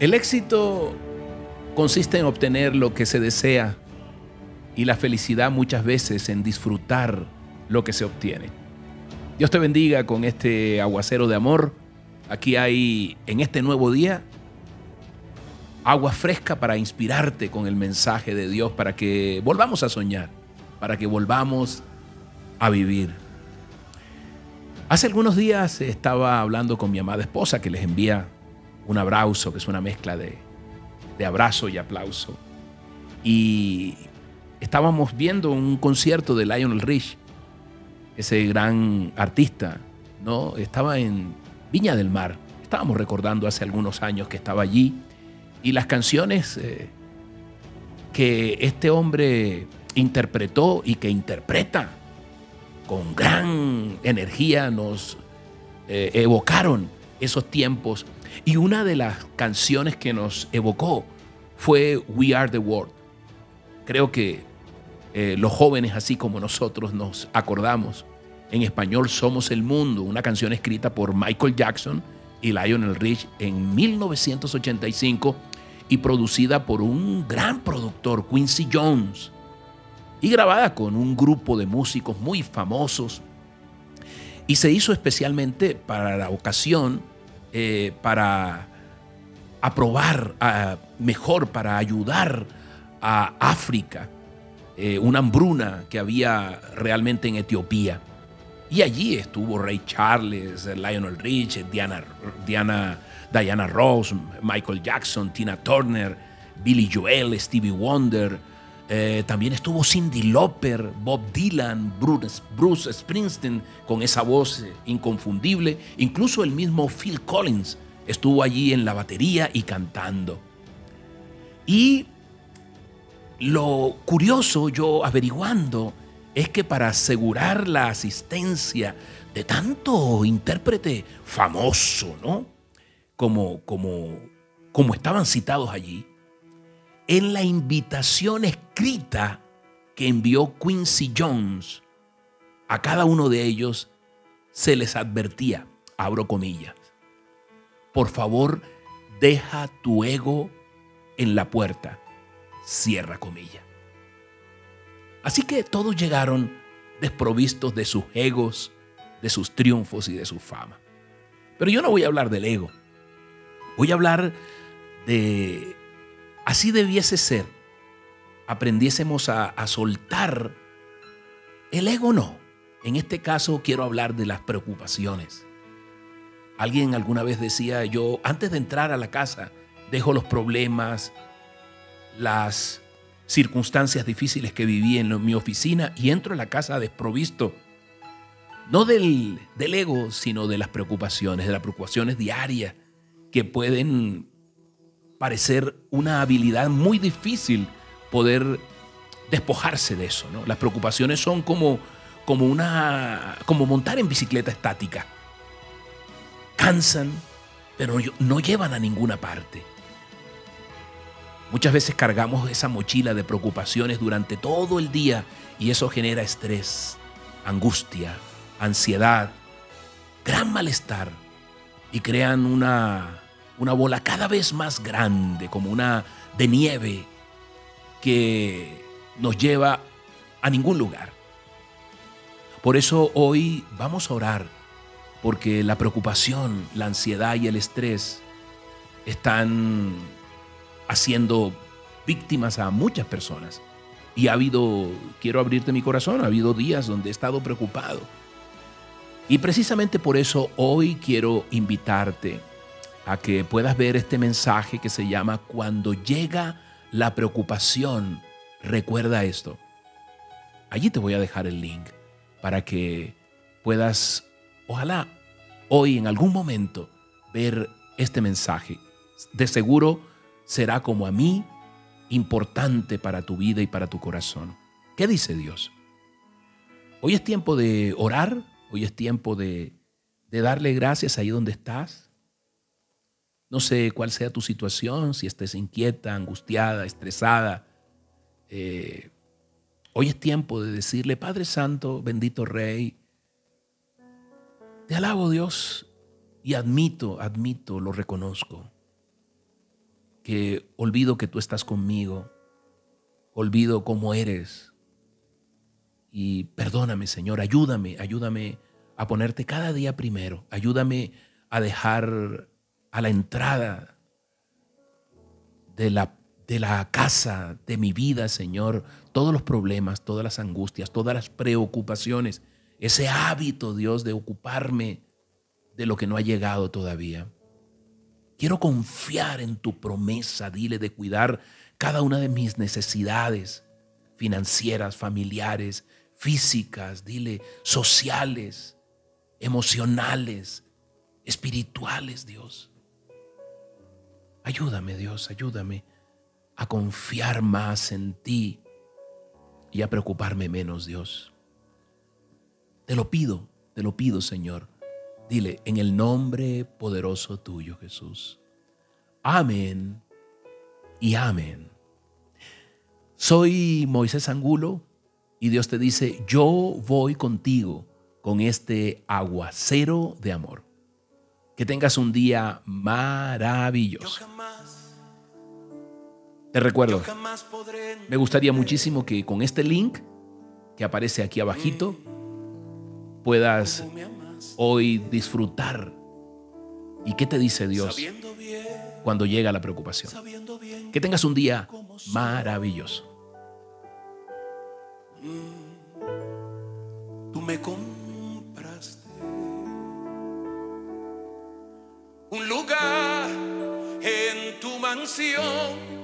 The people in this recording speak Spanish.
El éxito consiste en obtener lo que se desea y la felicidad muchas veces en disfrutar lo que se obtiene. Dios te bendiga con este aguacero de amor. Aquí hay en este nuevo día agua fresca para inspirarte con el mensaje de Dios, para que volvamos a soñar, para que volvamos a vivir. Hace algunos días estaba hablando con mi amada esposa que les envía un abrazo, que es una mezcla de, abrazo y aplauso. Y estábamos viendo un concierto de Lionel Rich, ese gran artista, ¿no? Estaba en Viña del Mar. Estábamos recordando hace algunos años que estaba allí y las canciones eh, que este hombre interpretó y que interpreta con gran energía nos eh, evocaron esos tiempos y una de las canciones que nos evocó fue We Are the World. Creo que eh, los jóvenes, así como nosotros, nos acordamos. En español, Somos el Mundo, una canción escrita por Michael Jackson y Lionel Rich en 1985 y producida por un gran productor, Quincy Jones, y grabada con un grupo de músicos muy famosos. Y se hizo especialmente para la ocasión eh, para aprobar mejor, para ayudar a África, eh, una hambruna que había realmente en Etiopía. Y allí estuvo Ray Charles, Lionel Rich, Diana, Diana, Diana Ross, Michael Jackson, Tina Turner, Billy Joel, Stevie Wonder. Eh, también estuvo Cindy Lauper, Bob Dylan, Bruce, Bruce Springsteen con esa voz inconfundible. Incluso el mismo Phil Collins estuvo allí en la batería y cantando. Y lo curioso, yo averiguando, es que para asegurar la asistencia de tanto intérprete famoso, ¿no? Como, como, como estaban citados allí, en la invitación escrita que envió Quincy Jones a cada uno de ellos, se les advertía, abro comillas, por favor, deja tu ego en la puerta, cierra comillas. Así que todos llegaron desprovistos de sus egos, de sus triunfos y de su fama. Pero yo no voy a hablar del ego. Voy a hablar de Así debiese ser. Aprendiésemos a, soltar el ego no. En este caso quiero hablar de las preocupaciones. Alguien alguna vez decía, yo antes de entrar a la casa dejo los problemas, las circunstancias difíciles que viví en mi oficina y entro a la casa desprovisto, no del, ego, sino de las preocupaciones, de las preocupaciones diarias que pueden parecer una habilidad muy difícil poder despojarse de eso. ¿no? Las preocupaciones son como, como, una, como montar en bicicleta estática. Cansan, pero no llevan a ninguna parte. Muchas veces cargamos esa mochila de preocupaciones durante todo el día y eso genera estrés, angustia, ansiedad, gran malestar y crean una una bola cada vez más grande, como una de nieve, que nos lleva a ningún lugar. Por eso hoy vamos a orar, porque la preocupación, la ansiedad y el estrés están haciendo víctimas a muchas personas. Y ha habido, quiero abrirte mi corazón, ha habido días donde he estado preocupado. Y precisamente por eso hoy quiero invitarte a que puedas ver este mensaje que se llama Cuando llega la preocupación, recuerda esto. Allí te voy a dejar el link para que puedas, ojalá hoy en algún momento, ver este mensaje. De seguro será como a mí importante para tu vida y para tu corazón. ¿Qué dice Dios? Hoy es tiempo de orar, hoy es tiempo de, de darle gracias ahí donde estás, no sé cuál sea tu situación, si estés inquieta, angustiada, estresada. Eh, hoy es tiempo de decirle, Padre Santo, bendito Rey, te alabo Dios y admito, admito, lo reconozco. que olvido que tú estás conmigo, olvido cómo eres. Y perdóname, Señor, ayúdame, ayúdame a ponerte cada día primero, ayúdame a dejar a la entrada de la, de la casa de mi vida, Señor, todos los problemas, todas las angustias, todas las preocupaciones, ese hábito, Dios, de ocuparme de lo que no ha llegado todavía. Quiero confiar en tu promesa, dile, de cuidar cada una de mis necesidades financieras, familiares, físicas, dile, sociales, emocionales, espirituales, Dios. Ayúdame, Dios, ayúdame a confiar más en ti y a preocuparme menos, Dios. Te lo pido, te lo pido, Señor. Dile, en el nombre poderoso tuyo, Jesús. Amén y amén. Soy Moisés Angulo y Dios te dice, yo voy contigo con este aguacero de amor. Que tengas un día maravilloso. Te recuerdo, me gustaría muchísimo que con este link que aparece aquí abajito puedas hoy disfrutar. ¿Y qué te dice Dios cuando llega la preocupación? Que tengas un día maravilloso. Tú me un lugar en tu mansión